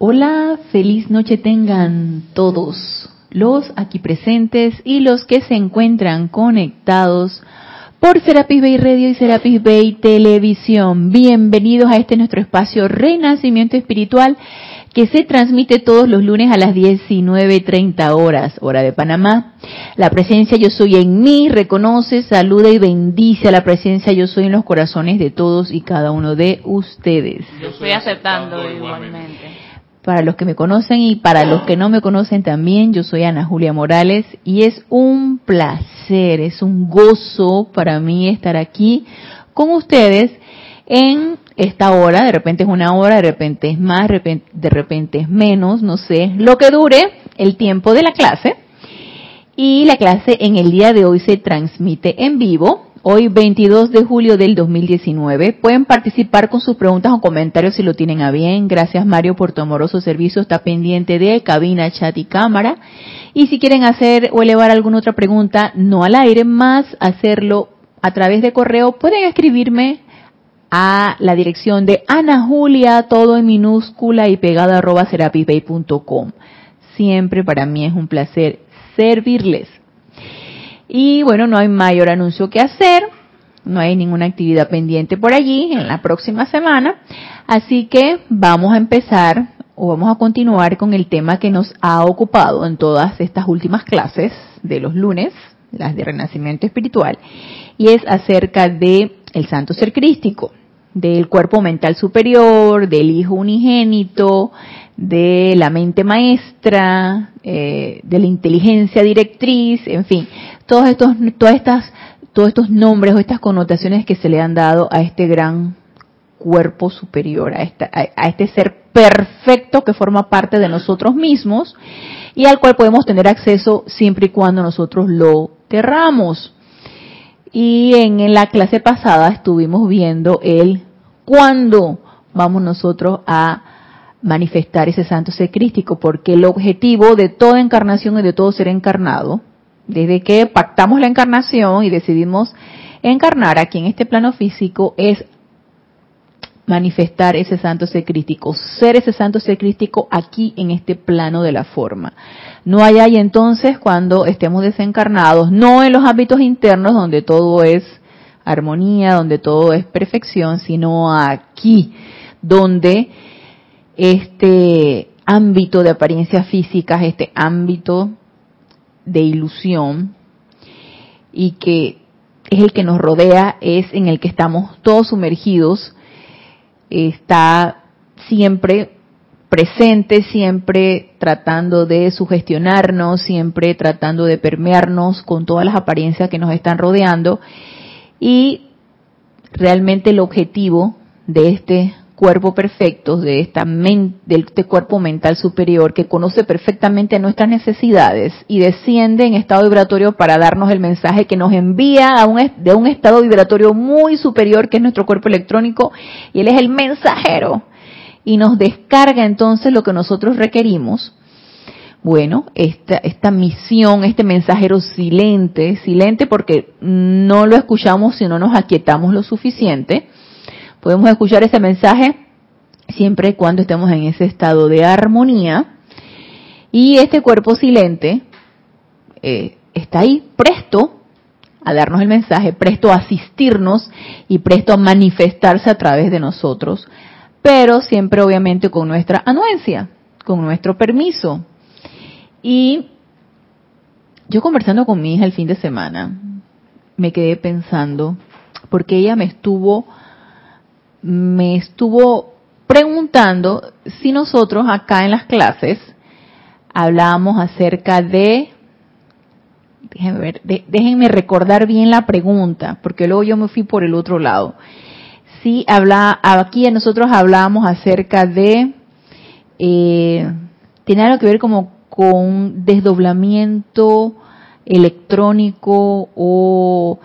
Hola, feliz noche tengan todos los aquí presentes y los que se encuentran conectados por Serapis Bay Radio y Serapis Bay Televisión. Bienvenidos a este nuestro espacio Renacimiento Espiritual que se transmite todos los lunes a las 19.30 horas, hora de Panamá. La presencia yo soy en mí, reconoce, saluda y bendice a la presencia yo soy en los corazones de todos y cada uno de ustedes. Yo estoy aceptando igualmente. Para los que me conocen y para los que no me conocen también, yo soy Ana Julia Morales y es un placer, es un gozo para mí estar aquí con ustedes en esta hora, de repente es una hora, de repente es más, de repente, es menos, no sé, lo que dure el tiempo de la clase. Y la clase en el día de hoy se transmite en vivo, hoy 22 de julio del 2019. Pueden participar con sus preguntas o comentarios si lo tienen a bien. Gracias Mario por tu amoroso servicio, está pendiente de cabina, chat y cámara. Y si quieren hacer o elevar alguna otra pregunta, no al aire, más hacerlo a través de correo, pueden escribirme a la dirección de Ana Julia, todo en minúscula y pegado arroba serapisbay.com. Siempre para mí es un placer servirles. Y bueno, no hay mayor anuncio que hacer, no hay ninguna actividad pendiente por allí en la próxima semana, así que vamos a empezar o vamos a continuar con el tema que nos ha ocupado en todas estas últimas clases de los lunes, las de Renacimiento Espiritual, y es acerca de el santo ser crístico del cuerpo mental superior, del hijo unigénito, de la mente maestra, eh, de la inteligencia directriz, en fin, todos estos, todas estas, todos estos nombres o estas connotaciones que se le han dado a este gran cuerpo superior, a, esta, a este ser perfecto que forma parte de nosotros mismos y al cual podemos tener acceso siempre y cuando nosotros lo querramos. Y en la clase pasada estuvimos viendo el cuándo vamos nosotros a manifestar ese santo ser crístico, porque el objetivo de toda encarnación y de todo ser encarnado, desde que pactamos la encarnación y decidimos encarnar aquí en este plano físico, es manifestar ese santo ser crístico, ser ese santo ser crístico aquí en este plano de la forma. No hay ahí entonces cuando estemos desencarnados, no en los ámbitos internos donde todo es armonía, donde todo es perfección, sino aquí, donde este ámbito de apariencias físicas, este ámbito de ilusión y que es el que nos rodea, es en el que estamos todos sumergidos, está siempre presente, siempre tratando de sugestionarnos, siempre tratando de permearnos con todas las apariencias que nos están rodeando. Y realmente el objetivo de este cuerpo perfecto, de, esta de este cuerpo mental superior que conoce perfectamente nuestras necesidades y desciende en estado vibratorio para darnos el mensaje que nos envía a un, de un estado vibratorio muy superior que es nuestro cuerpo electrónico y él es el mensajero y nos descarga entonces lo que nosotros requerimos. Bueno, esta, esta misión, este mensajero silente, silente porque no lo escuchamos si no nos aquietamos lo suficiente, Podemos escuchar ese mensaje siempre y cuando estemos en ese estado de armonía. Y este cuerpo silente eh, está ahí presto a darnos el mensaje, presto a asistirnos y presto a manifestarse a través de nosotros, pero siempre obviamente con nuestra anuencia, con nuestro permiso. Y yo conversando con mi hija el fin de semana, me quedé pensando, porque ella me estuvo me estuvo preguntando si nosotros acá en las clases hablábamos acerca de, déjenme, ver, déjenme recordar bien la pregunta, porque luego yo me fui por el otro lado. Sí, habla, aquí nosotros hablábamos acerca de, eh, tiene algo que ver como con desdoblamiento electrónico o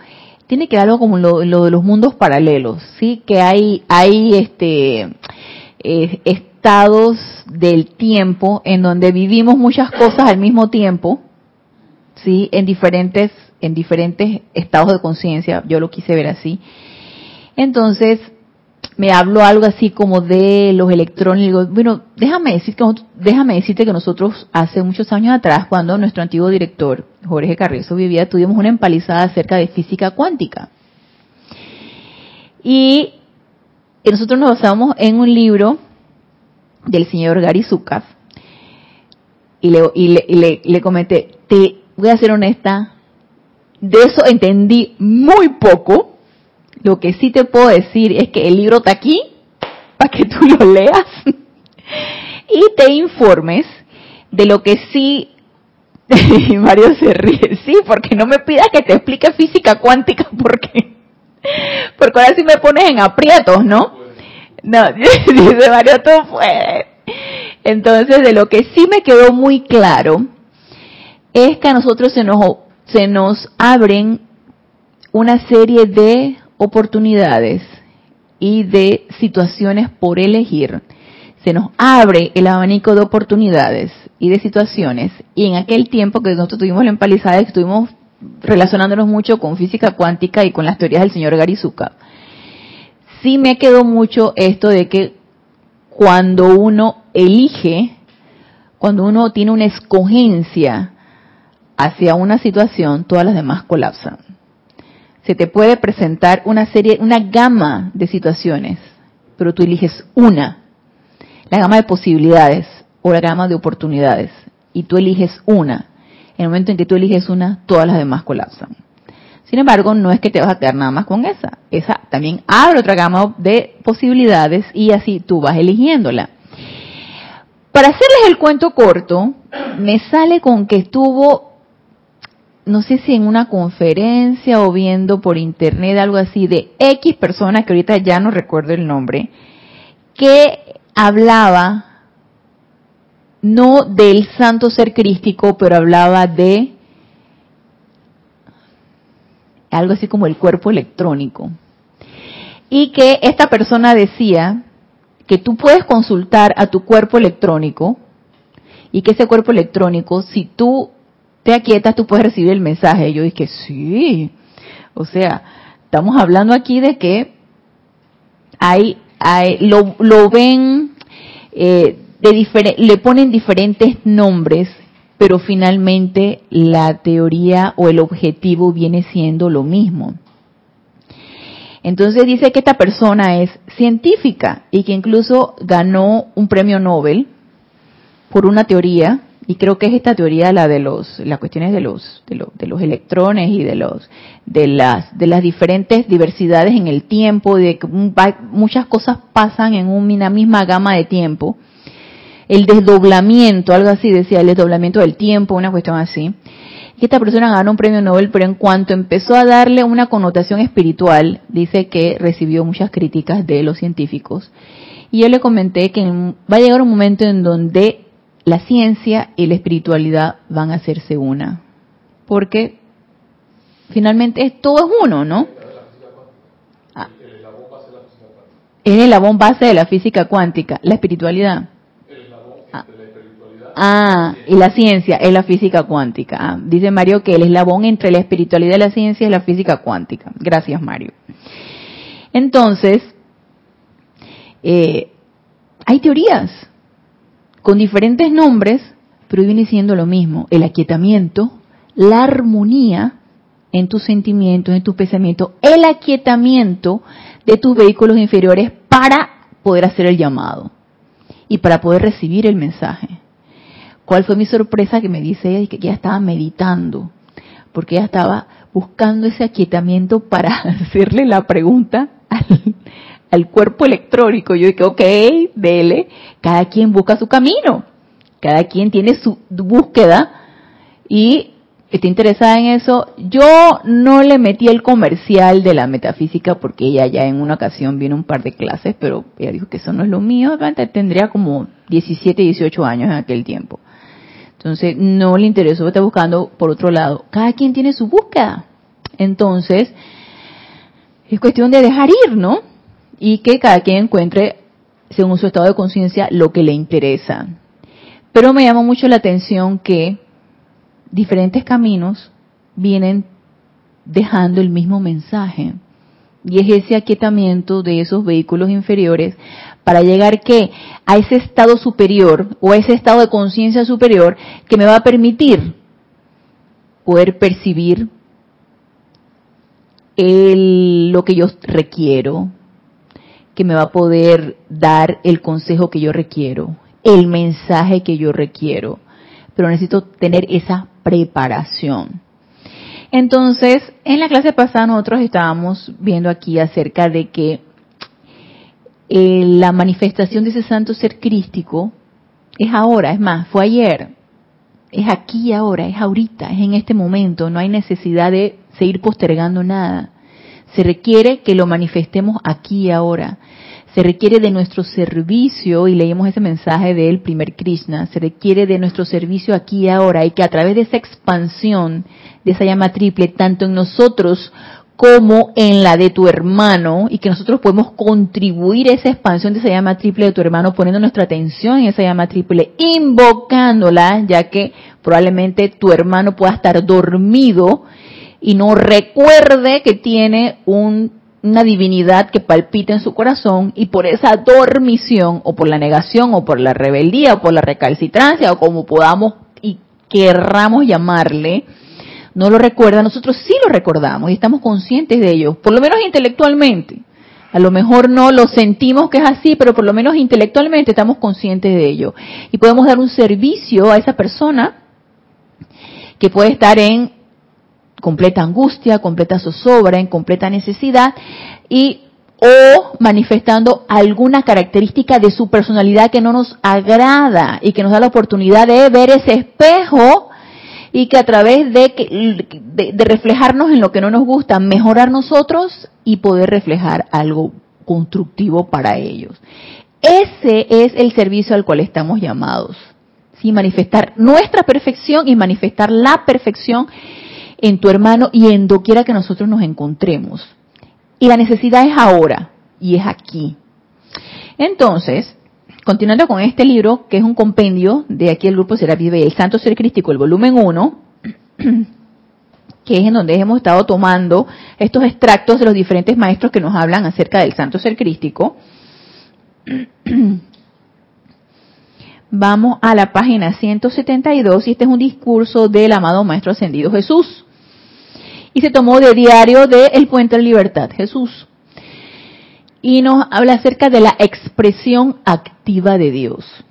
tiene que ver algo como lo, de los mundos paralelos, sí, que hay hay este eh, estados del tiempo en donde vivimos muchas cosas al mismo tiempo, sí, en diferentes en diferentes estados de conciencia, yo lo quise ver así. Entonces, me habló algo así como de los electrones. Bueno, déjame, decir déjame decirte que nosotros hace muchos años atrás, cuando nuestro antiguo director, Jorge Carrizo, vivía, tuvimos una empalizada acerca de física cuántica. Y nosotros nos basamos en un libro del señor Gary Zukav. Y le, y le, le, le comenté, te voy a ser honesta, de eso entendí muy poco lo que sí te puedo decir es que el libro está aquí para que tú lo leas y te informes de lo que sí Mario se ríe, sí, porque no me pidas que te explique física cuántica, porque, porque ahora sí me pones en aprietos, ¿no? No, dice Mario, tú puedes. Entonces, de lo que sí me quedó muy claro, es que a nosotros se nos, se nos abren una serie de oportunidades y de situaciones por elegir, se nos abre el abanico de oportunidades y de situaciones. Y en aquel tiempo que nosotros tuvimos la empalizada, estuvimos relacionándonos mucho con física cuántica y con las teorías del señor Garizuka, sí me quedó mucho esto de que cuando uno elige, cuando uno tiene una escogencia hacia una situación, todas las demás colapsan se te puede presentar una serie, una gama de situaciones, pero tú eliges una, la gama de posibilidades o la gama de oportunidades, y tú eliges una. En el momento en que tú eliges una, todas las demás colapsan. Sin embargo, no es que te vas a quedar nada más con esa. Esa también abre otra gama de posibilidades y así tú vas eligiéndola. Para hacerles el cuento corto, me sale con que estuvo no sé si en una conferencia o viendo por internet algo así de X persona que ahorita ya no recuerdo el nombre, que hablaba no del santo ser crístico, pero hablaba de algo así como el cuerpo electrónico. Y que esta persona decía que tú puedes consultar a tu cuerpo electrónico y que ese cuerpo electrónico, si tú te aquietas, tú puedes recibir el mensaje. yo dije, sí. O sea, estamos hablando aquí de que hay, hay lo, lo ven, eh, de le ponen diferentes nombres, pero finalmente la teoría o el objetivo viene siendo lo mismo. Entonces dice que esta persona es científica y que incluso ganó un premio Nobel por una teoría y creo que es esta teoría la de los las cuestiones de los de, los electrones y de los de las de las diferentes diversidades en el tiempo de que muchas cosas pasan en una misma gama de tiempo. El desdoblamiento algo así decía el desdoblamiento del tiempo una cuestión así. Y esta persona ganó un premio Nobel pero en cuanto empezó a darle una connotación espiritual dice que recibió muchas críticas de los científicos. Y yo le comenté que va a llegar un momento en donde la ciencia y la espiritualidad van a hacerse una. Porque finalmente todo es uno, ¿no? Ah. Es el eslabón base de la física cuántica, la espiritualidad. Ah. ah, y la ciencia es la física cuántica. Ah, dice Mario que el eslabón entre la espiritualidad y la ciencia es la física cuántica. Gracias, Mario. Entonces, eh, hay teorías con diferentes nombres, pero viene siendo lo mismo, el aquietamiento, la armonía en tus sentimientos, en tus pensamientos, el aquietamiento de tus vehículos inferiores para poder hacer el llamado y para poder recibir el mensaje. ¿Cuál fue mi sorpresa? Que me dice ella que ella estaba meditando, porque ella estaba buscando ese aquietamiento para hacerle la pregunta al, al cuerpo electrónico. Yo dije, ok, dele, cada quien busca su camino, cada quien tiene su búsqueda y está interesada en eso. Yo no le metí el comercial de la metafísica porque ella ya en una ocasión vino un par de clases, pero ella dijo que eso no es lo mío, tendría como 17, 18 años en aquel tiempo. Entonces no le interesó, está buscando por otro lado. Cada quien tiene su búsqueda. Entonces, es cuestión de dejar ir, ¿no? Y que cada quien encuentre, según su estado de conciencia, lo que le interesa. Pero me llama mucho la atención que diferentes caminos vienen dejando el mismo mensaje, Y es ese aquietamiento de esos vehículos inferiores para llegar que a ese estado superior o a ese estado de conciencia superior que me va a permitir poder percibir el, lo que yo requiero, que me va a poder dar el consejo que yo requiero, el mensaje que yo requiero, pero necesito tener esa preparación. Entonces, en la clase pasada nosotros estábamos viendo aquí acerca de que eh, la manifestación de ese santo ser crístico es ahora, es más, fue ayer, es aquí ahora, es ahorita, es en este momento, no hay necesidad de seguir postergando nada. Se requiere que lo manifestemos aquí y ahora. Se requiere de nuestro servicio, y leímos ese mensaje del primer Krishna, se requiere de nuestro servicio aquí y ahora, y que a través de esa expansión de esa llama triple, tanto en nosotros como en la de tu hermano, y que nosotros podemos contribuir a esa expansión de esa llama triple de tu hermano, poniendo nuestra atención en esa llama triple, invocándola, ya que probablemente tu hermano pueda estar dormido y no recuerde que tiene un una divinidad que palpita en su corazón y por esa dormición o por la negación o por la rebeldía o por la recalcitrancia o como podamos y querramos llamarle, no lo recuerda, nosotros sí lo recordamos y estamos conscientes de ello, por lo menos intelectualmente. A lo mejor no lo sentimos que es así, pero por lo menos intelectualmente estamos conscientes de ello. Y podemos dar un servicio a esa persona que puede estar en completa angustia, completa zozobra, en completa necesidad y o manifestando alguna característica de su personalidad que no nos agrada y que nos da la oportunidad de ver ese espejo y que a través de, de, reflejarnos en lo que no nos gusta, mejorar nosotros y poder reflejar algo constructivo para ellos. Ese es el servicio al cual estamos llamados. ¿sí? Manifestar nuestra perfección y manifestar la perfección en tu hermano y en doquiera que nosotros nos encontremos. Y la necesidad es ahora y es aquí. Entonces, continuando con este libro, que es un compendio de aquí el grupo Serapis Bey, el Santo Ser Crístico, el volumen 1, que es en donde hemos estado tomando estos extractos de los diferentes maestros que nos hablan acerca del Santo Ser Crístico. Vamos a la página 172 y este es un discurso del amado Maestro Ascendido Jesús y se tomó de diario de El Puente de Libertad, Jesús. Y nos habla acerca de la expresión activa de Dios.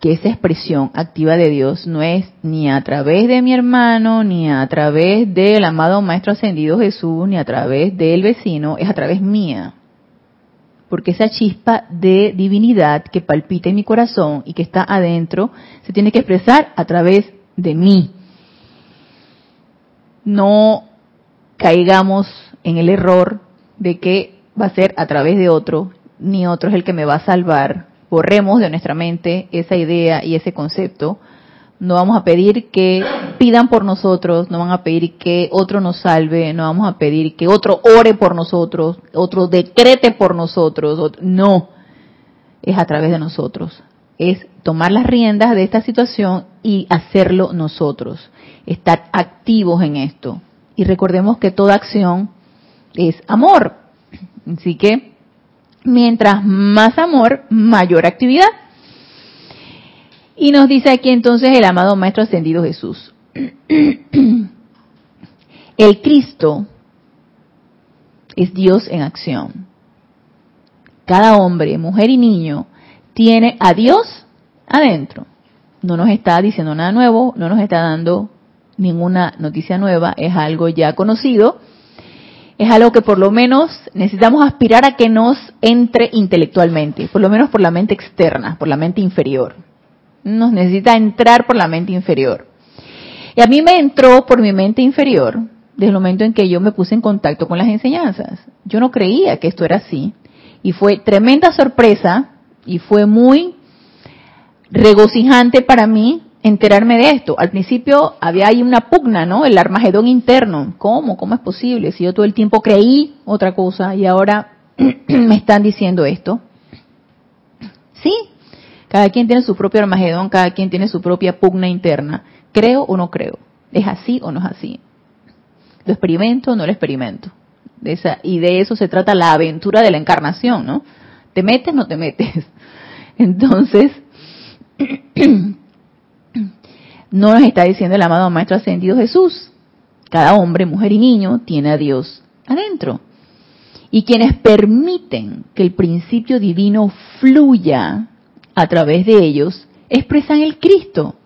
Que esa expresión activa de Dios no es ni a través de mi hermano, ni a través del amado Maestro Ascendido Jesús, ni a través del vecino, es a través mía. Porque esa chispa de divinidad que palpita en mi corazón y que está adentro se tiene que expresar a través de mí no caigamos en el error de que va a ser a través de otro, ni otro es el que me va a salvar. Borremos de nuestra mente esa idea y ese concepto. No vamos a pedir que pidan por nosotros, no van a pedir que otro nos salve, no vamos a pedir que otro ore por nosotros, otro decrete por nosotros. No, es a través de nosotros. Es tomar las riendas de esta situación y hacerlo nosotros estar activos en esto. Y recordemos que toda acción es amor. Así que mientras más amor, mayor actividad. Y nos dice aquí entonces el amado Maestro Ascendido Jesús. El Cristo es Dios en acción. Cada hombre, mujer y niño tiene a Dios adentro. No nos está diciendo nada nuevo, no nos está dando ninguna noticia nueva, es algo ya conocido, es algo que por lo menos necesitamos aspirar a que nos entre intelectualmente, por lo menos por la mente externa, por la mente inferior. Nos necesita entrar por la mente inferior. Y a mí me entró por mi mente inferior desde el momento en que yo me puse en contacto con las enseñanzas. Yo no creía que esto era así. Y fue tremenda sorpresa y fue muy regocijante para mí enterarme de esto. Al principio había ahí una pugna, ¿no? El armagedón interno. ¿Cómo? ¿Cómo es posible? Si yo todo el tiempo creí otra cosa y ahora me están diciendo esto. Sí, cada quien tiene su propio armagedón, cada quien tiene su propia pugna interna. ¿Creo o no creo? ¿Es así o no es así? ¿Lo experimento o no lo experimento? Y de eso se trata la aventura de la encarnación, ¿no? ¿Te metes no te metes? Entonces, no nos está diciendo el amado Maestro Ascendido Jesús. Cada hombre, mujer y niño tiene a Dios adentro. Y quienes permiten que el principio divino fluya a través de ellos, expresan el Cristo,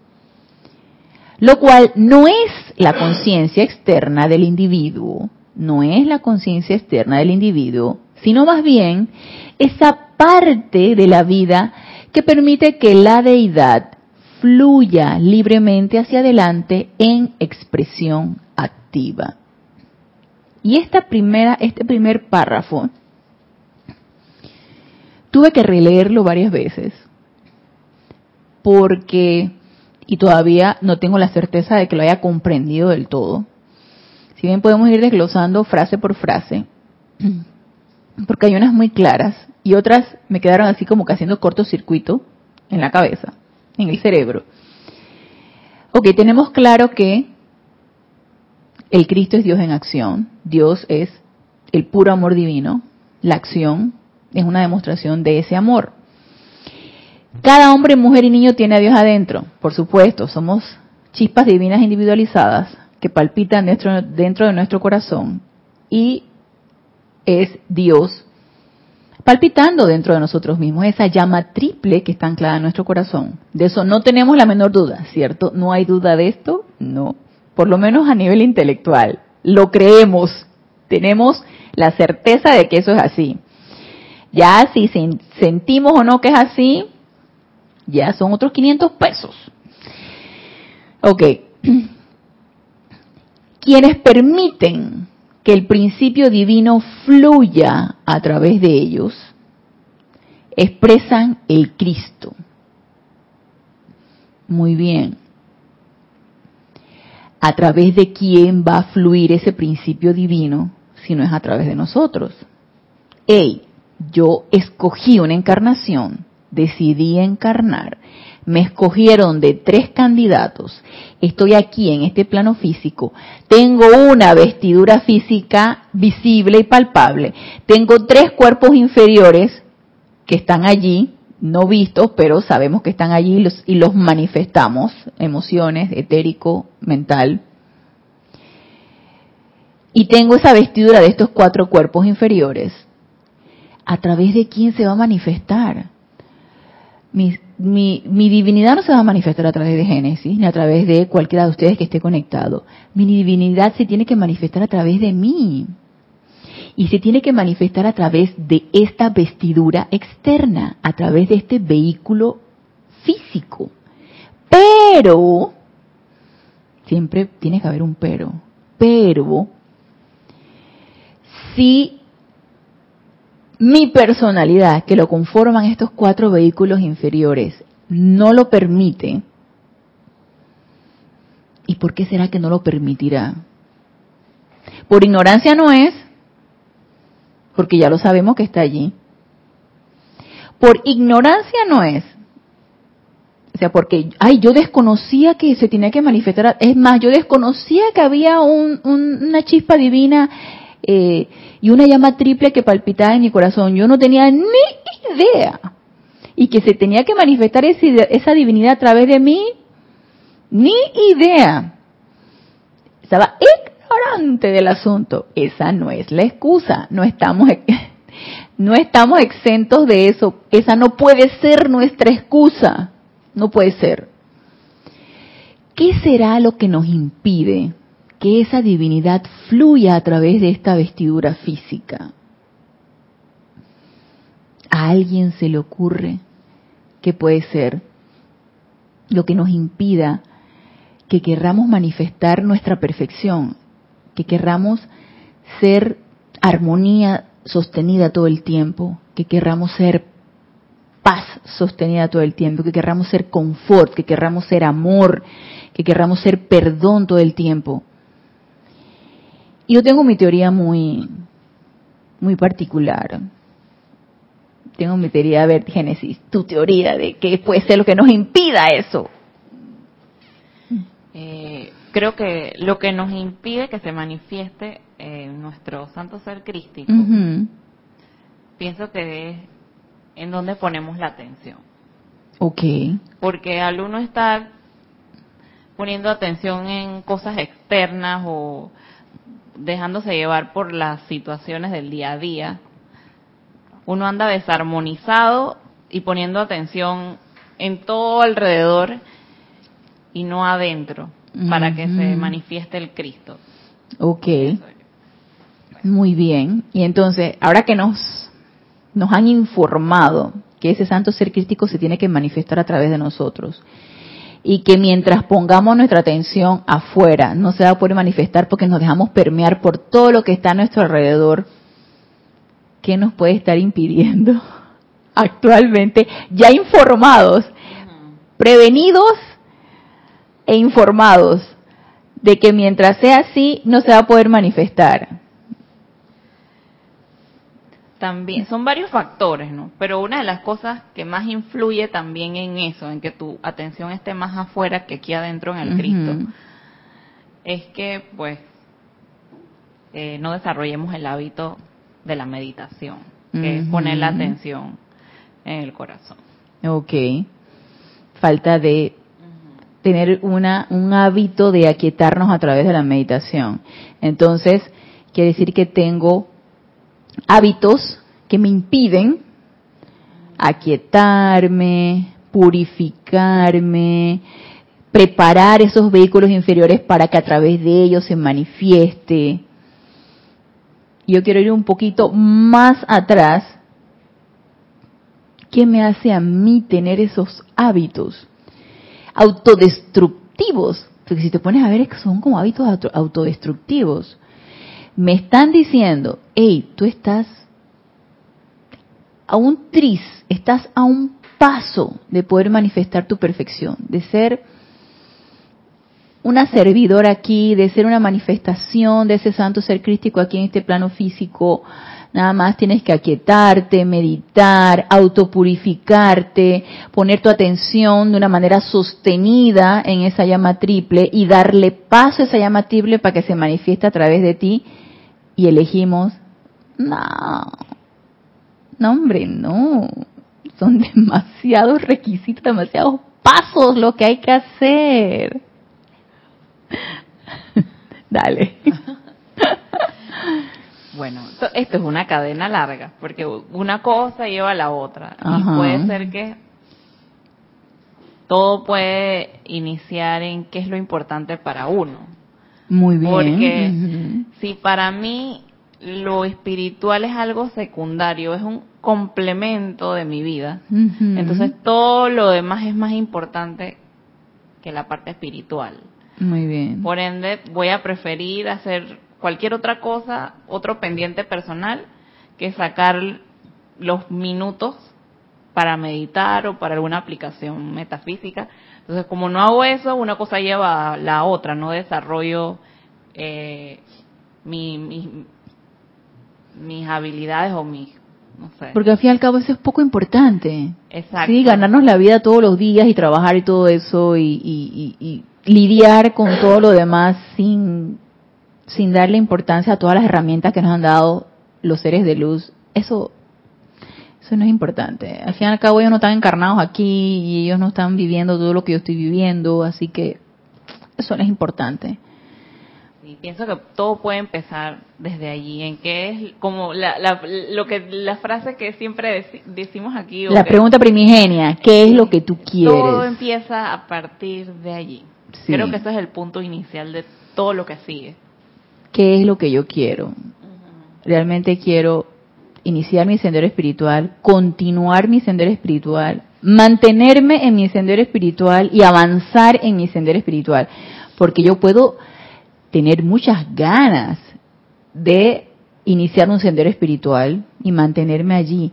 lo cual no es la conciencia externa del individuo, no es la conciencia externa del individuo, sino más bien esa parte de la vida que permite que la deidad fluya libremente hacia adelante en expresión activa. Y esta primera, este primer párrafo, tuve que releerlo varias veces, porque, y todavía no tengo la certeza de que lo haya comprendido del todo. Si bien podemos ir desglosando frase por frase, porque hay unas muy claras y otras me quedaron así como que haciendo cortocircuito en la cabeza, en el cerebro. Ok, tenemos claro que el Cristo es Dios en acción, Dios es el puro amor divino, la acción es una demostración de ese amor. Cada hombre, mujer y niño tiene a Dios adentro, por supuesto, somos chispas divinas individualizadas que palpitan dentro, dentro de nuestro corazón y es Dios palpitando dentro de nosotros mismos, esa llama triple que está anclada en nuestro corazón. De eso no tenemos la menor duda, ¿cierto? No hay duda de esto, no por lo menos a nivel intelectual. Lo creemos, tenemos la certeza de que eso es así. Ya si sentimos o no que es así, ya son otros 500 pesos. Ok. Quienes permiten que el principio divino fluya a través de ellos, expresan el Cristo. Muy bien a través de quién va a fluir ese principio divino si no es a través de nosotros. Hey, yo escogí una encarnación, decidí encarnar, me escogieron de tres candidatos, estoy aquí en este plano físico, tengo una vestidura física visible y palpable, tengo tres cuerpos inferiores que están allí, no vistos, pero sabemos que están allí y los, manifestamos, emociones, etérico, mental. Y tengo esa vestidura de estos cuatro cuerpos inferiores. ¿A través de quién se va a manifestar? Mi, mi, mi, divinidad no se va a manifestar a través de Génesis, ni a través de cualquiera de ustedes que esté conectado. Mi divinidad se tiene que manifestar a través de mí y se tiene que manifestar a través de esta vestidura externa, a través de este vehículo físico. Pero, siempre tiene que haber un pero, pero, si mi personalidad, que lo conforman estos cuatro vehículos inferiores, no lo permite, ¿y por qué será que no lo permitirá? Por ignorancia no es, porque ya lo sabemos que está allí. Por ignorancia no es. O sea, porque, ay, yo desconocía que se tenía que manifestar. Es más, yo desconocía que había una chispa divina eh, y una llama triple que palpitaba en mi corazón. Yo no tenía ni idea. Y que se tenía que manifestar esa divinidad a través de mí, ni idea. Estaba ignorante del asunto. Esa no es la excusa. No estamos, no estamos exentos de eso. Esa no puede ser nuestra excusa. No puede ser. ¿Qué será lo que nos impide que esa divinidad fluya a través de esta vestidura física? ¿A alguien se le ocurre que puede ser lo que nos impida que querramos manifestar nuestra perfección, que querramos ser armonía sostenida todo el tiempo, que querramos ser paz sostenida todo el tiempo, que querramos ser confort, que querramos ser amor, que querramos ser perdón todo el tiempo. Yo tengo mi teoría muy, muy particular. Tengo mi teoría, a ver, Génesis, tu teoría de qué puede ser lo que nos impida eso. Eh, creo que lo que nos impide que se manifieste eh, nuestro santo ser crístico, pienso que es en donde ponemos la atención. Ok. Porque al uno estar poniendo atención en cosas externas o dejándose llevar por las situaciones del día a día, uno anda desarmonizado y poniendo atención en todo alrededor y no adentro para que se manifieste el Cristo. Ok. Muy bien. Y entonces, ahora que nos, nos han informado que ese santo ser crístico se tiene que manifestar a través de nosotros, y que mientras pongamos nuestra atención afuera, no se va a poder manifestar porque nos dejamos permear por todo lo que está a nuestro alrededor, ¿qué nos puede estar impidiendo actualmente, ya informados, prevenidos e informados de que mientras sea así, no se va a poder manifestar? También son varios factores, ¿no? Pero una de las cosas que más influye también en eso, en que tu atención esté más afuera que aquí adentro en el Cristo, es que, pues, eh, no desarrollemos el hábito de la meditación, que es poner la atención en el corazón. Ok. Falta de tener una, un hábito de aquietarnos a través de la meditación. Entonces, quiere decir que tengo hábitos que me impiden aquietarme, purificarme, preparar esos vehículos inferiores para que a través de ellos se manifieste. Yo quiero ir un poquito más atrás. ¿Qué me hace a mí tener esos hábitos autodestructivos? Porque si te pones a ver, son como hábitos autodestructivos me están diciendo, hey, tú estás a un tris, estás a un paso de poder manifestar tu perfección, de ser una servidora aquí, de ser una manifestación de ese santo ser crístico aquí en este plano físico. Nada más tienes que aquietarte, meditar, autopurificarte, poner tu atención de una manera sostenida en esa llama triple y darle paso a esa llama triple para que se manifieste a través de ti y elegimos, no, no hombre, no, son demasiados requisitos, demasiados pasos lo que hay que hacer. Dale. Bueno, esto es una cadena larga, porque una cosa lleva a la otra. Y puede ser que todo puede iniciar en qué es lo importante para uno. Muy bien. Porque si para mí lo espiritual es algo secundario, es un complemento de mi vida, entonces todo lo demás es más importante que la parte espiritual. Muy bien. Por ende, voy a preferir hacer cualquier otra cosa, otro pendiente personal, que sacar los minutos para meditar o para alguna aplicación metafísica entonces, como no hago eso, una cosa lleva a la otra, no desarrollo eh, mis habilidades o mis, no sé. Porque al fin y al cabo eso es poco importante. Exacto. Sí, ganarnos la vida todos los días y trabajar y todo eso y, lidiar con todo lo demás sin, sin darle importancia a todas las herramientas que nos han dado los seres de luz. Eso eso no es importante. Al fin y al cabo ellos no están encarnados aquí y ellos no están viviendo todo lo que yo estoy viviendo, así que eso no es importante. Sí, pienso que todo puede empezar desde allí, en que es como la, lo que la frase que siempre decimos aquí. La pregunta primigenia, ¿qué es lo que tú quieres? Todo empieza a partir de allí. Creo que ese es el punto inicial de todo lo que sigue. ¿Qué es lo que yo quiero? Realmente quiero iniciar mi sendero espiritual, continuar mi sendero espiritual, mantenerme en mi sendero espiritual y avanzar en mi sendero espiritual. Porque yo puedo tener muchas ganas de iniciar un sendero espiritual y mantenerme allí.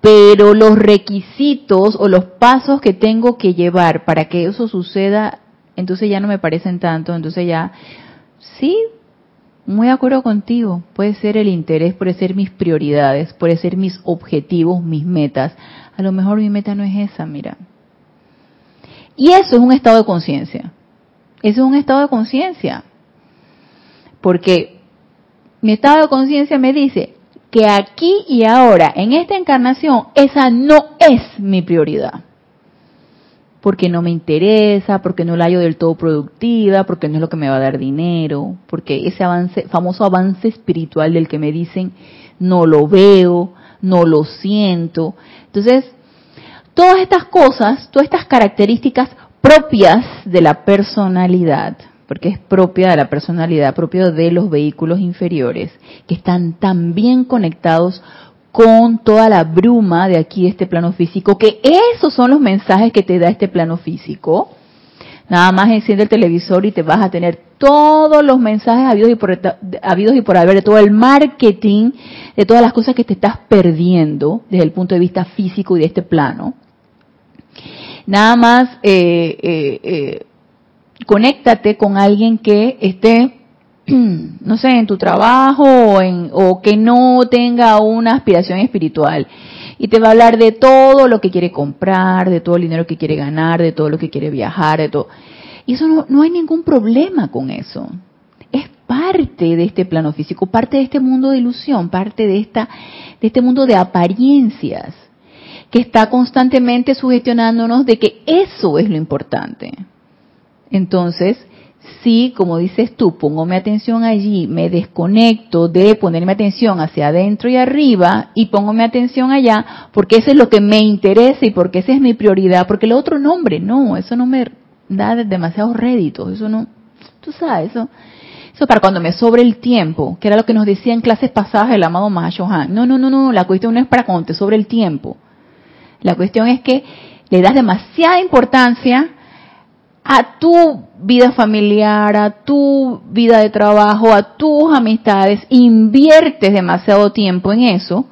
Pero los requisitos o los pasos que tengo que llevar para que eso suceda, entonces ya no me parecen tanto, entonces ya, sí, muy de acuerdo contigo. Puede ser el interés, puede ser mis prioridades, puede ser mis objetivos, mis metas. A lo mejor mi meta no es esa, mira. Y eso es un estado de conciencia. Eso es un estado de conciencia. Porque mi estado de conciencia me dice que aquí y ahora, en esta encarnación, esa no es mi prioridad. Porque no me interesa, porque no la hallo del todo productiva, porque no es lo que me va a dar dinero, porque ese avance, famoso avance espiritual del que me dicen, no lo veo, no lo siento. Entonces, todas estas cosas, todas estas características propias de la personalidad, porque es propia de la personalidad, propio de los vehículos inferiores, que están tan bien conectados con toda la bruma de aquí, este plano físico, que esos son los mensajes que te da este plano físico. Nada más enciende el televisor y te vas a tener todos los mensajes habidos y, por, habidos y por haber, de todo el marketing, de todas las cosas que te estás perdiendo desde el punto de vista físico y de este plano. Nada más eh, eh, eh conéctate con alguien que esté, no sé, en tu trabajo o, en, o que no tenga una aspiración espiritual. Y te va a hablar de todo lo que quiere comprar, de todo el dinero que quiere ganar, de todo lo que quiere viajar, de todo. Y eso no, no hay ningún problema con eso. Es parte de este plano físico, parte de este mundo de ilusión, parte de esta, de este mundo de apariencias que está constantemente sugestionándonos de que eso es lo importante. Entonces, si, como dices tú, pongo mi atención allí, me desconecto de ponerme atención hacia adentro y arriba y pongo mi atención allá, porque eso es lo que me interesa y porque esa es mi prioridad, porque el otro nombre, no, eso no me da demasiados réditos, eso no, tú sabes, eso, eso para cuando me sobre el tiempo, que era lo que nos decía en clases pasadas el amado Mahashohan. No, no, no, no, la cuestión no es para cuando sobre el tiempo. La cuestión es que le das demasiada importancia a tu vida familiar, a tu vida de trabajo, a tus amistades, inviertes demasiado tiempo en eso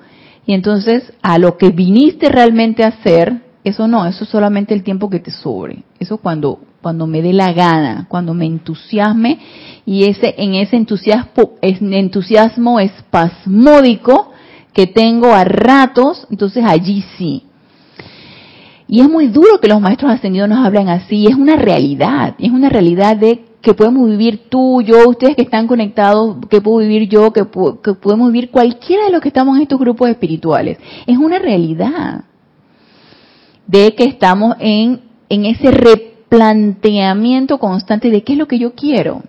y entonces a lo que viniste realmente a hacer, eso no, eso es solamente el tiempo que te sobre. Eso cuando cuando me dé la gana, cuando me entusiasme y ese en ese entusiasmo, entusiasmo espasmódico que tengo a ratos, entonces allí sí. Y es muy duro que los maestros ascendidos nos hablen así, es una realidad, es una realidad de que podemos vivir tú, yo, ustedes que están conectados, que puedo vivir yo, que, que podemos vivir cualquiera de los que estamos en estos grupos espirituales. Es una realidad de que estamos en, en ese replanteamiento constante de qué es lo que yo quiero.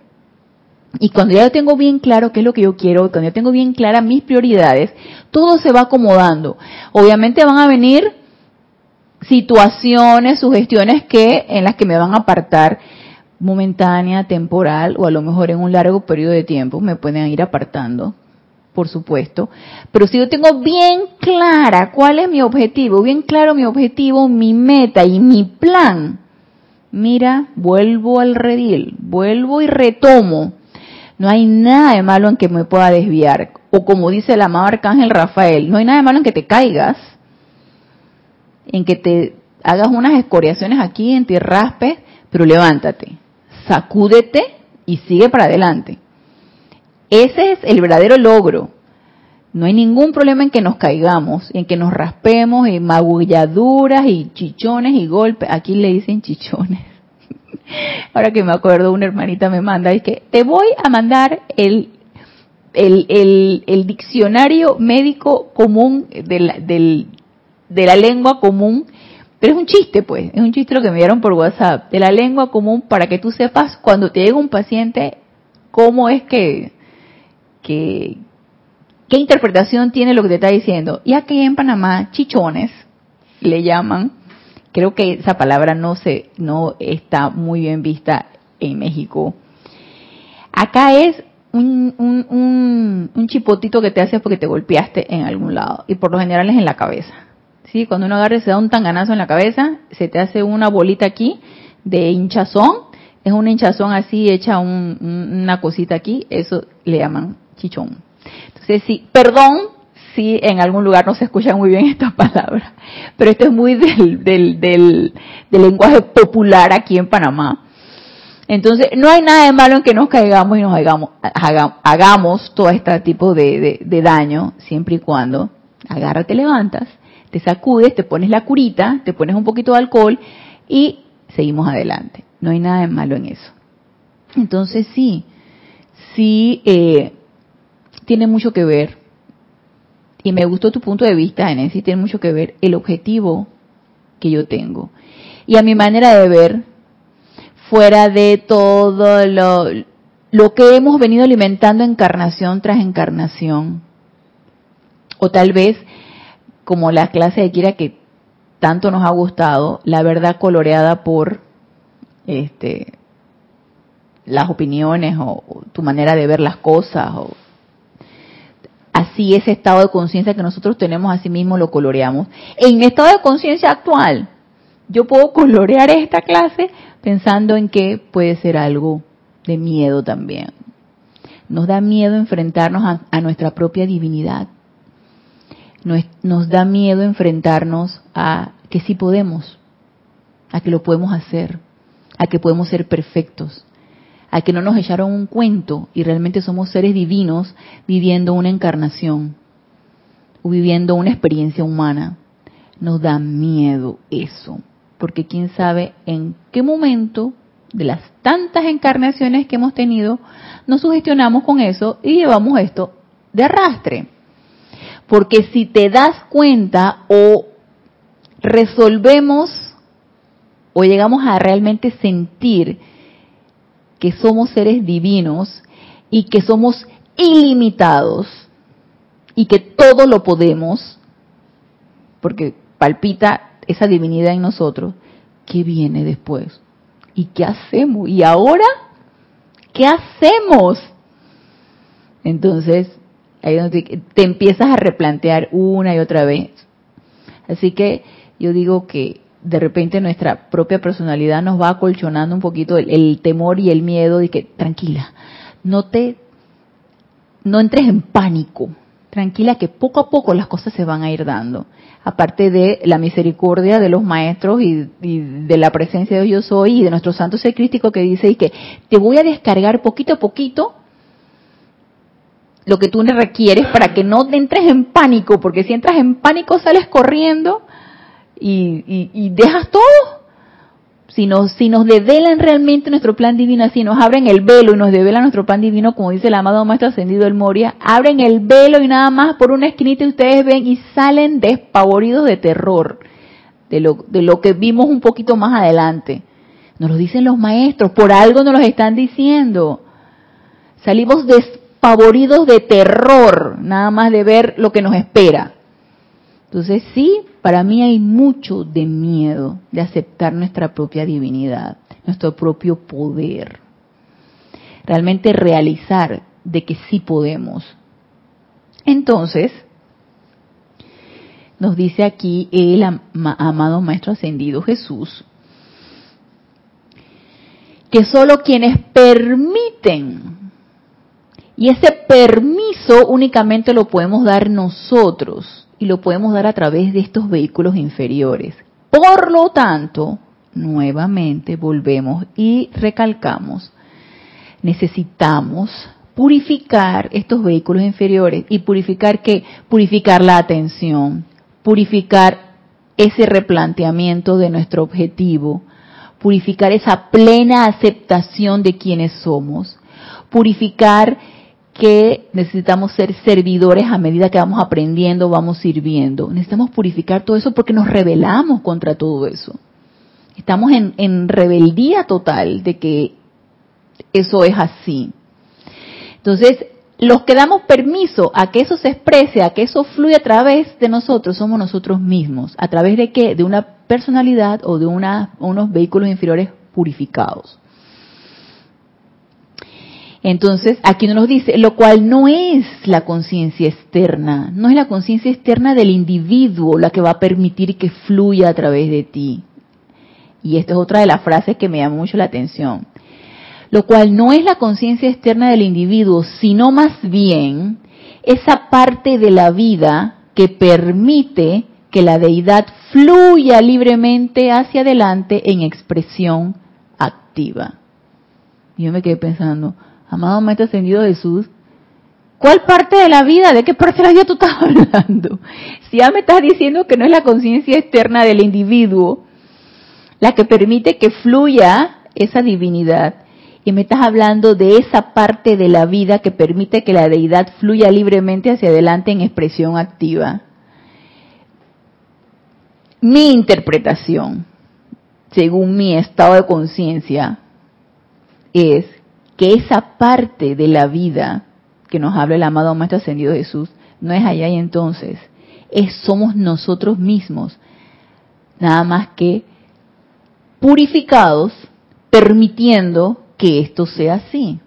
Y cuando ya tengo bien claro qué es lo que yo quiero, cuando ya tengo bien claras mis prioridades, todo se va acomodando. Obviamente van a venir situaciones, sugestiones que en las que me van a apartar momentánea, temporal o a lo mejor en un largo periodo de tiempo me pueden ir apartando, por supuesto. Pero si yo tengo bien clara cuál es mi objetivo, bien claro mi objetivo, mi meta y mi plan, mira, vuelvo al redil, vuelvo y retomo. No hay nada de malo en que me pueda desviar. O como dice el amado arcángel Rafael, no hay nada de malo en que te caigas en que te hagas unas escoriaciones aquí, en te raspes, pero levántate, sacúdete y sigue para adelante. Ese es el verdadero logro. No hay ningún problema en que nos caigamos, en que nos raspemos, y magulladuras y chichones y golpes. Aquí le dicen chichones. Ahora que me acuerdo, una hermanita me manda, es que te voy a mandar el, el, el, diccionario médico común del, de la lengua común, pero es un chiste, pues, es un chiste lo que me dieron por WhatsApp, de la lengua común para que tú sepas cuando te llega un paciente cómo es que, que qué interpretación tiene lo que te está diciendo. Y aquí en Panamá, chichones le llaman, creo que esa palabra no se no está muy bien vista en México. Acá es un, un, un, un chipotito que te hace porque te golpeaste en algún lado y por lo general es en la cabeza. ¿Sí? Cuando uno agarra y se da un tanganazo en la cabeza, se te hace una bolita aquí de hinchazón, es una hinchazón así hecha una cosita aquí, eso le llaman chichón. Entonces, sí, perdón si en algún lugar no se escuchan muy bien estas palabras, pero esto es muy del, del, del, lenguaje popular aquí en Panamá. Entonces, no hay nada de malo en que nos caigamos y nos hagamos, hagamos todo este tipo de, de daño, siempre y cuando agárrate, levantas te sacudes, te pones la curita, te pones un poquito de alcohol y seguimos adelante. No hay nada de malo en eso. Entonces sí, sí, eh, tiene mucho que ver, y me gustó tu punto de vista, Genesis, tiene mucho que ver el objetivo que yo tengo. Y a mi manera de ver, fuera de todo lo, lo que hemos venido alimentando encarnación tras encarnación, o tal vez como la clase de Kira que tanto nos ha gustado, la verdad coloreada por este las opiniones o, tu manera de ver las cosas o así ese estado de conciencia que nosotros tenemos así mismo lo coloreamos. En estado de conciencia actual, yo puedo colorear esta clase pensando en que puede ser algo de miedo también. Nos da miedo enfrentarnos a, nuestra propia divinidad. Nos, da miedo enfrentarnos a que sí podemos, a que lo podemos hacer, a que podemos ser perfectos, a que no nos echaron un cuento y realmente somos seres divinos viviendo una encarnación o viviendo una experiencia humana. Nos da miedo eso, porque quién sabe en qué momento de las tantas encarnaciones que hemos tenido, nos sugestionamos con eso y llevamos esto de arrastre. Porque si te das cuenta o resolvemos o llegamos a realmente sentir que somos seres divinos y que somos ilimitados y que todo lo podemos, porque palpita esa divinidad en nosotros, ¿qué viene después? ¿Y qué hacemos? ¿Y ahora? ¿Qué hacemos? Entonces, te empiezas a replantear una y otra vez. Así que yo digo que de repente nuestra propia personalidad nos va acolchonando un poquito el, temor y el miedo de que tranquila, no te no entres en pánico, tranquila que poco a poco las cosas se van a ir dando. Aparte de la misericordia de los maestros y, de la presencia de yo soy y de nuestro santo ser crítico que dice y que te voy a descargar poquito a poquito lo que tú requieres para que no entres en pánico, porque si entras en pánico sales corriendo y, dejas todo. Si nos, si nos develan realmente nuestro plan divino, si nos abren el velo y nos develan nuestro plan divino, como dice el amado Maestro Ascendido el Moria, abren el velo y nada más por una esquinita ustedes ven y salen despavoridos de terror, de lo, de lo que vimos un poquito más adelante. Nos lo dicen los maestros, por algo nos lo están diciendo. Salimos despavoridos de terror, nada más de ver lo que nos espera. Entonces sí, para mí hay mucho de miedo de aceptar nuestra propia divinidad, nuestro propio poder. Realmente realizar de que sí podemos. Entonces, nos dice aquí el amado Maestro Ascendido Jesús, que solo quienes permiten, y ese permiso únicamente lo podemos dar nosotros, y lo podemos dar a través de estos vehículos inferiores. Por lo tanto, nuevamente volvemos y recalcamos, necesitamos purificar estos vehículos inferiores y purificar qué? Purificar la atención, purificar ese replanteamiento de nuestro objetivo, purificar esa plena aceptación de quienes somos, purificar que necesitamos ser servidores a medida que vamos aprendiendo, vamos sirviendo. Necesitamos purificar todo eso porque nos rebelamos contra todo eso. Estamos en, en rebeldía total de que eso es así. Entonces, los que damos permiso a que eso se exprese, a que eso fluya a través de nosotros, somos nosotros mismos. ¿A través de qué? De una personalidad o de una, unos vehículos inferiores purificados. Entonces, aquí nos dice, lo cual no es la conciencia externa, no es la conciencia externa del individuo la que va a permitir que fluya a través de ti. Y esta es otra de las frases que me llama mucho la atención. Lo cual no es la conciencia externa del individuo, sino más bien esa parte de la vida que permite que la deidad fluya libremente hacia adelante en expresión activa. Yo me quedé pensando, amado Maestro Ascendido Jesús, ¿cuál parte de la vida, de qué parte de la vida tú estás hablando? Si ya me estás diciendo que no es la conciencia externa del individuo la que permite que fluya esa divinidad, y me estás hablando de esa parte de la vida que permite que la deidad fluya libremente hacia adelante en expresión activa. Mi interpretación, según mi estado de conciencia, es que esa parte de la vida que nos habla el amado Maestro Ascendido Jesús no es allá y entonces, es somos nosotros mismos, nada más que purificados, permitiendo que esto sea así.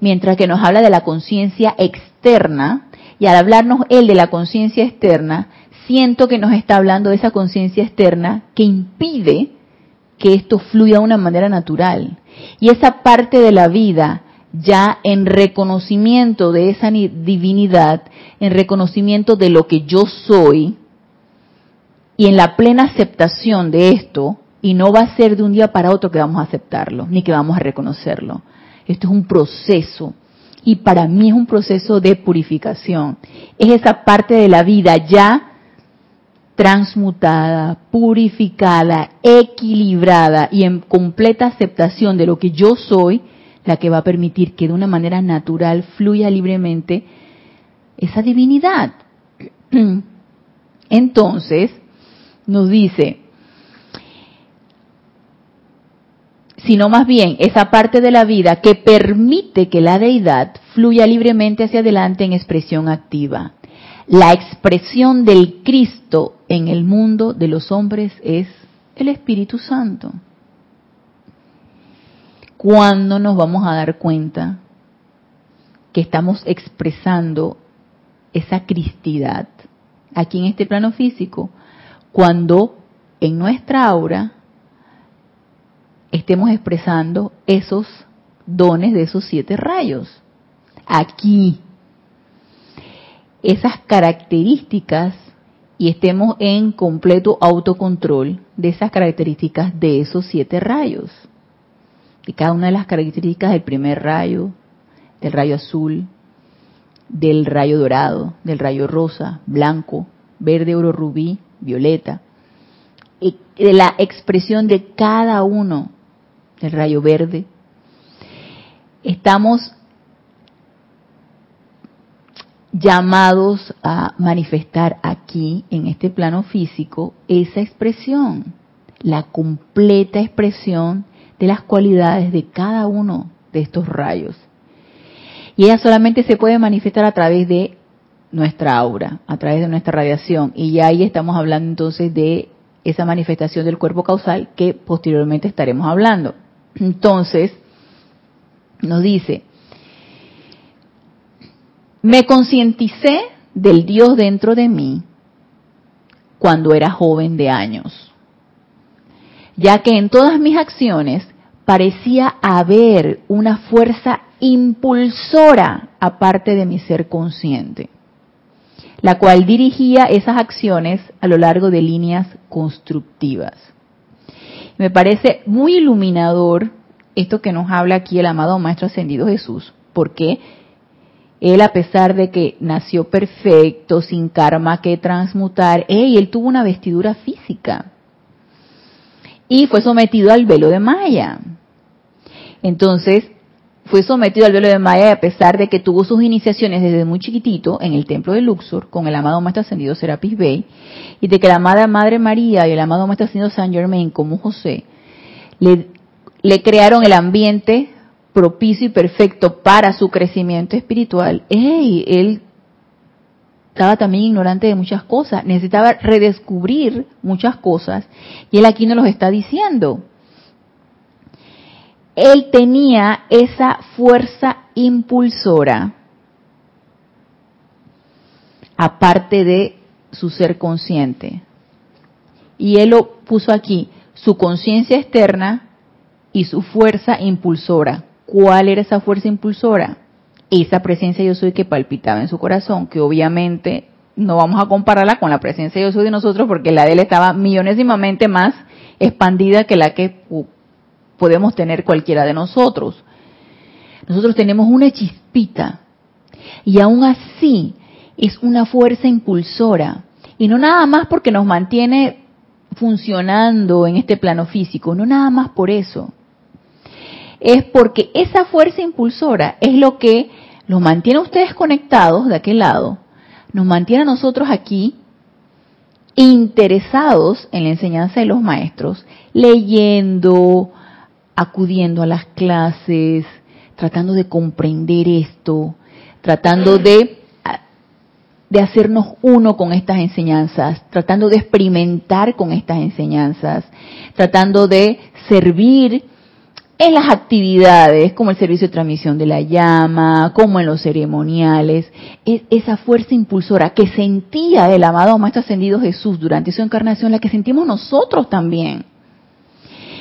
Mientras que nos habla de la conciencia externa, y al hablarnos él de la conciencia externa, siento que nos está hablando de esa conciencia externa que impide que esto fluya de una manera natural. Y esa parte de la vida, ya en reconocimiento de esa divinidad, en reconocimiento de lo que yo soy, y en la plena aceptación de esto, y no va a ser de un día para otro que vamos a aceptarlo, ni que vamos a reconocerlo. Esto es un proceso. Y para mí es un proceso de purificación. Es esa parte de la vida ya transmutada, purificada, equilibrada y en completa aceptación de lo que yo soy, la que va a permitir que de una manera natural fluya libremente esa divinidad. Entonces, nos dice, sino más bien esa parte de la vida que permite que la deidad fluya libremente hacia adelante en expresión activa. La expresión del Cristo en el mundo de los hombres es el Espíritu Santo. ¿Cuándo nos vamos a dar cuenta que estamos expresando esa cristidad aquí en este plano físico? Cuando en nuestra aura estemos expresando esos dones de esos siete rayos. Aquí, esas características y estemos en completo autocontrol de esas características de esos siete rayos. De cada una de las características del primer rayo, del rayo azul, del rayo dorado, del rayo rosa, blanco, verde, oro, rubí, violeta, de la expresión de cada uno del rayo verde. Estamos llamados a manifestar aquí, en este plano físico, esa expresión, la completa expresión de las cualidades de cada uno de estos rayos. Y ella solamente se puede manifestar a través de nuestra aura, a través de nuestra radiación. Y ya ahí estamos hablando entonces de esa manifestación del cuerpo causal que posteriormente estaremos hablando. Entonces, nos dice, me concienticé del Dios dentro de mí cuando era joven de años, ya que en todas mis acciones parecía haber una fuerza impulsora aparte de mi ser consciente, la cual dirigía esas acciones a lo largo de líneas constructivas. Me parece muy iluminador esto que nos habla aquí el amado Maestro Ascendido Jesús, porque él a pesar de que nació perfecto, sin karma que transmutar, él tuvo una vestidura física y fue sometido al velo de Maya. Entonces, fue sometido al velo de Maya a pesar de que tuvo sus iniciaciones desde muy chiquitito en el templo de Luxor con el amado Maestro Ascendido Serapis Bey y de que la amada Madre María y el amado Maestro Ascendido San Germain como José le, le crearon el ambiente propicio y perfecto para su crecimiento espiritual. Ey, él estaba también ignorante de muchas cosas, necesitaba redescubrir muchas cosas y él aquí nos los está diciendo él tenía esa fuerza impulsora, aparte de su ser consciente. Y él lo puso aquí, su conciencia externa y su fuerza impulsora. ¿Cuál era esa fuerza impulsora? Esa presencia yo soy que palpitaba en su corazón, que obviamente no vamos a compararla con la presencia yo soy de nosotros porque la de él estaba millonésimamente más expandida que la que podemos tener cualquiera de nosotros. Nosotros tenemos una chispita y aún así es una fuerza impulsora y no nada más porque nos mantiene funcionando en este plano físico, no nada más por eso. Es porque esa fuerza impulsora es lo que los mantiene a ustedes conectados de aquel lado, nos mantiene a nosotros aquí interesados en la enseñanza de los maestros, leyendo, acudiendo a las clases, tratando de comprender esto, tratando de, de hacernos uno con estas enseñanzas, tratando de experimentar con estas enseñanzas, tratando de servir en las actividades, como el servicio de transmisión de la llama, como en los ceremoniales, es esa fuerza impulsora que sentía el amado Maestro Ascendido Jesús durante su encarnación, la que sentimos nosotros también.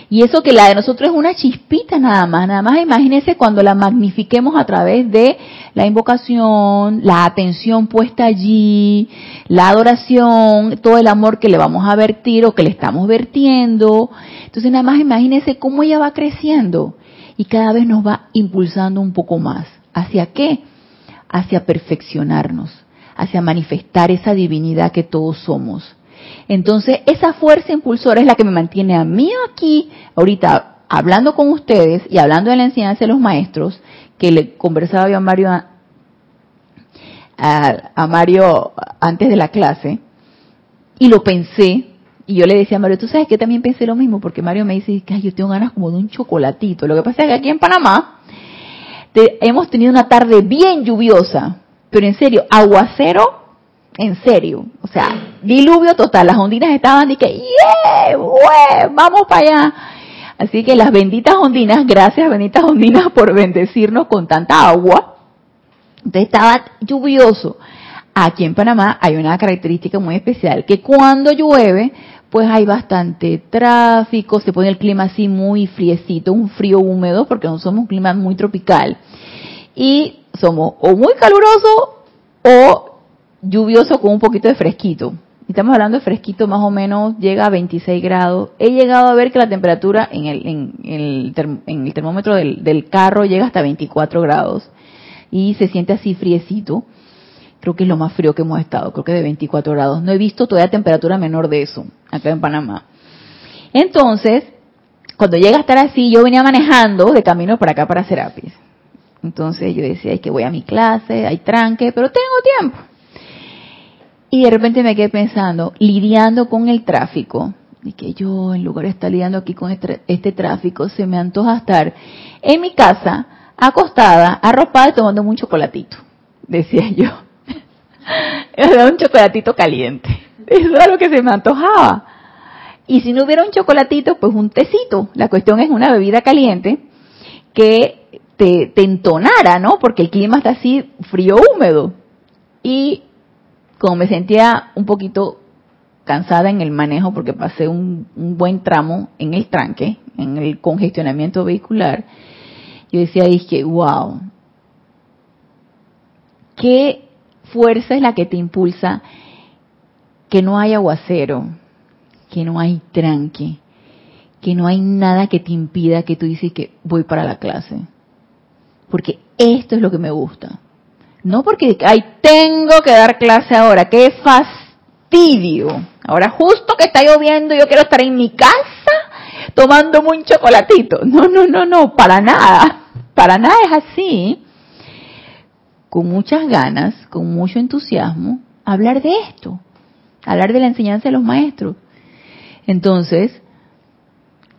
Y eso que la de nosotros es una chispita nada más, nada más imagínense cuando la magnifiquemos a través de la invocación, la atención puesta allí, la adoración, todo el amor que le vamos a vertir o que le estamos vertiendo. Entonces nada más imagínense cómo ella va creciendo y cada vez nos va impulsando un poco más. ¿Hacia qué? Hacia perfeccionarnos, hacia manifestar esa divinidad que todos somos entonces, esa fuerza impulsora es la que me mantiene a mí aquí, ahorita hablando con ustedes y hablando de la enseñanza de los maestros, que le conversaba yo a Mario, a, Mario antes de la clase, y lo pensé, y yo le decía a Mario, tú sabes que también pensé lo mismo, porque Mario me dice que yo tengo ganas como de un chocolatito. Lo que pasa es que aquí en Panamá hemos tenido una tarde bien lluviosa, pero en serio, aguacero en serio, o sea, diluvio total, las ondinas estaban y que, ¡yeah! ¡Vamos para allá! Así que las benditas ondinas, gracias benditas ondinas por bendecirnos con tanta agua. Entonces estaba lluvioso. Aquí en Panamá hay una característica muy especial, que cuando llueve, pues hay bastante tráfico, se pone el clima así muy friecito, un frío húmedo, porque no somos un clima muy tropical. Y somos o muy caluroso o lluvioso con un poquito de fresquito. Estamos hablando de fresquito, más o menos llega a 26 grados. He llegado a ver que la temperatura en el, en, el, termómetro del, del, carro llega hasta 24 grados y se siente así friecito. Creo que es lo más frío que hemos estado, creo que de 24 grados. No he visto todavía temperatura menor de eso acá en Panamá. Entonces, cuando llega a estar así, yo venía manejando de camino para acá para Serapis. Entonces yo decía, es que voy a mi clase, hay tranque, pero tengo tiempo. Y de repente me quedé pensando, lidiando con el tráfico, y que yo en lugar de estar lidiando aquí con este, este, tráfico, se me antoja estar en mi casa, acostada, arropada y tomando un chocolatito, decía yo. un chocolatito caliente. Eso era lo que se me antojaba. Y si no hubiera un chocolatito, pues un tecito. La cuestión es una bebida caliente que te, te entonara, ¿no? Porque el clima está así frío húmedo. Y como me sentía un poquito cansada en el manejo porque pasé un, buen tramo en el tranque, en el congestionamiento vehicular, yo decía, dije, wow, ¿qué fuerza es la que te impulsa que no hay aguacero, que no hay tranque, que no hay nada que te impida que tú dices que voy para la clase? Porque esto es lo que me gusta. No porque, ay, tengo que dar clase ahora, qué fastidio. Ahora justo que está lloviendo, yo quiero estar en mi casa tomándome un chocolatito. No, no, no, no, para nada. Para nada es así. Con muchas ganas, con mucho entusiasmo, hablar de esto, hablar de la enseñanza de los maestros. Entonces,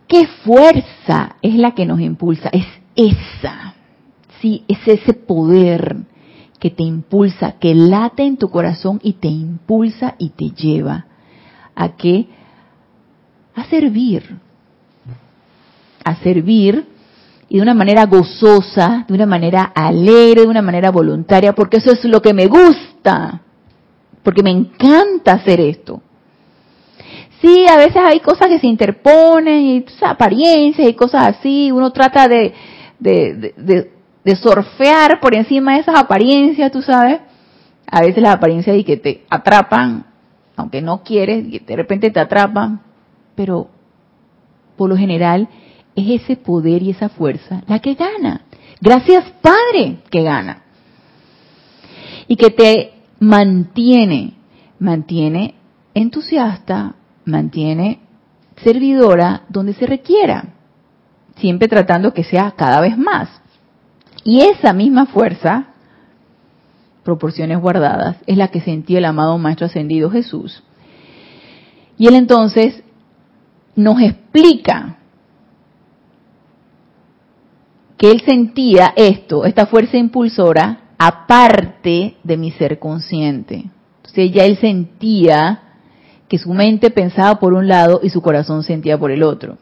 ¿qué fuerza es la que nos impulsa? Es esa. Sí, es ese poder que te impulsa, que late en tu corazón y te impulsa y te lleva a que a servir, a servir y de una manera gozosa, de una manera alegre, de una manera voluntaria, porque eso es lo que me gusta, porque me encanta hacer esto. Sí, a veces hay cosas que se interponen, y apariencias y cosas así, uno trata de, de de surfear por encima de esas apariencias, tú sabes. A veces las apariencias y que te atrapan, aunque no quieres, y de repente te atrapan, pero por lo general es ese poder y esa fuerza la que gana. Gracias Padre que gana. Y que te mantiene, mantiene entusiasta, mantiene servidora donde se requiera. siempre tratando que sea cada vez más. Y esa misma fuerza, proporciones guardadas, es la que sentía el amado Maestro Ascendido Jesús. Y él entonces nos explica que él sentía esto, esta fuerza impulsora, aparte de mi ser consciente. Entonces ya él sentía que su mente pensaba por un lado y su corazón sentía por el otro.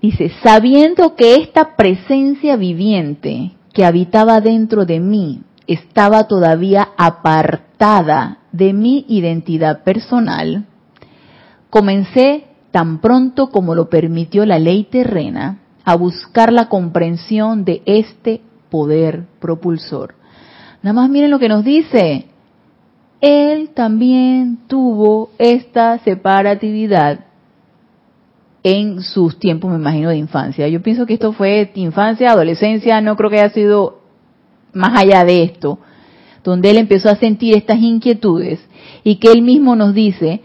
Dice, sabiendo que esta presencia viviente que habitaba dentro de mí estaba todavía apartada de mi identidad personal, comencé tan pronto como lo permitió la ley terrena a buscar la comprensión de este poder propulsor. Nada más miren lo que nos dice. Él también tuvo esta separatividad en sus tiempos, me imagino, de infancia. Yo pienso que esto fue infancia, adolescencia, no creo que haya sido más allá de esto, donde él empezó a sentir estas inquietudes y que él mismo nos dice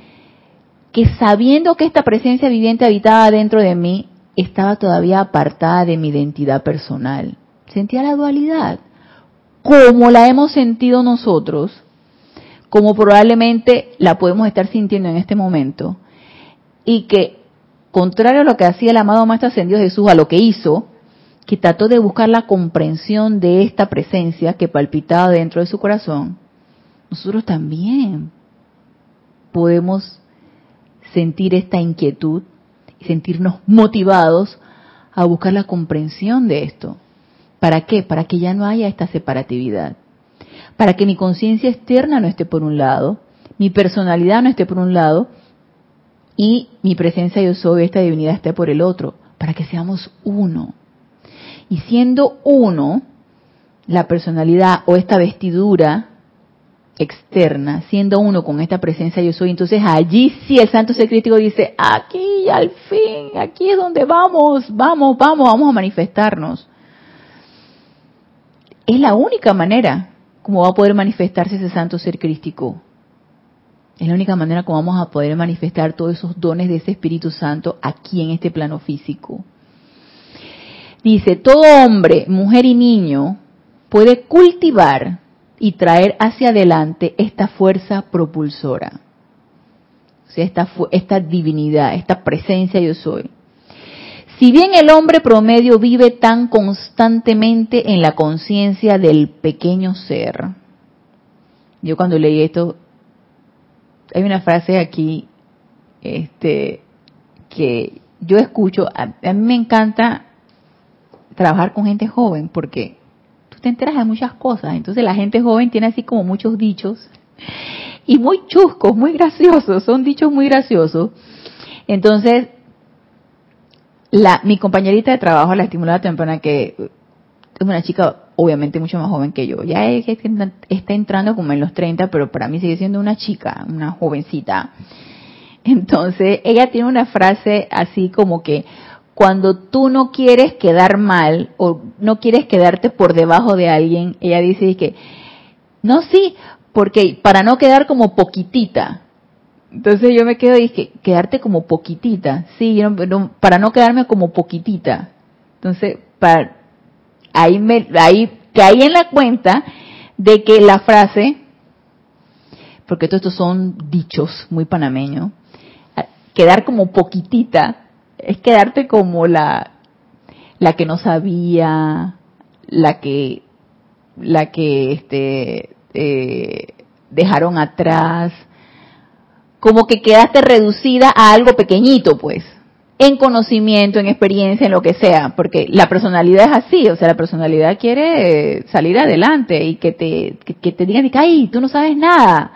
que sabiendo que esta presencia viviente habitaba dentro de mí, estaba todavía apartada de mi identidad personal. Sentía la dualidad, como la hemos sentido nosotros, como probablemente la podemos estar sintiendo en este momento, y que, contrario a lo que hacía el amado Maestro Ascendido Jesús, a lo que hizo, que trató de buscar la comprensión de esta presencia que palpitaba dentro de su corazón, nosotros también podemos sentir esta inquietud y sentirnos motivados a buscar la comprensión de esto. ¿Para qué? Para que ya no haya esta separatividad. Para que mi conciencia externa no esté por un lado, mi personalidad no esté por un lado y mi presencia yo soy, esta divinidad esté por el otro. Para que seamos uno. Y siendo uno, la personalidad o esta vestidura externa, siendo uno con esta presencia yo soy, entonces allí sí el santo ser crítico dice, aquí al fin, aquí es donde vamos, vamos, vamos, vamos a manifestarnos. Es la única manera como va a poder manifestarse ese santo ser crístico. Es la única manera como vamos a poder manifestar todos esos dones de ese Espíritu Santo aquí en este plano físico. Dice, todo hombre, mujer y niño puede cultivar y traer hacia adelante esta fuerza propulsora. O sea, esta, esta divinidad, esta presencia yo soy. Si bien el hombre promedio vive tan constantemente en la conciencia del pequeño ser, yo cuando leí esto, hay una frase aquí este, que yo escucho, a mí me encanta trabajar con gente joven porque te enteras de muchas cosas. Entonces la gente joven tiene así como muchos dichos y muy chuscos, muy graciosos, son dichos muy graciosos. Entonces, la, mi compañerita de trabajo, la estimulada temprana, que es una chica obviamente mucho más joven que yo, ya está entrando como en los 30, pero para mí sigue siendo una chica, una jovencita. Entonces, ella tiene una frase así como que, cuando tú no quieres quedar mal o no quieres quedarte por debajo de alguien, ella dice que, no, sí, porque para no quedar como poquitita. Entonces yo me quedo y dije, quedarte como poquitita, sí, para no quedarme como poquitita. Entonces, para, ahí me, ahí caí en la cuenta de que la frase, porque todos estos son dichos muy panameños, quedar como poquitita es quedarte como la, la que no sabía, la que, la que este, eh, dejaron atrás, como que quedaste reducida a algo pequeñito, pues, en conocimiento, en experiencia, en lo que sea, porque la personalidad es así, o sea, la personalidad quiere salir adelante y que te, que, te digan, ay, tú no sabes nada,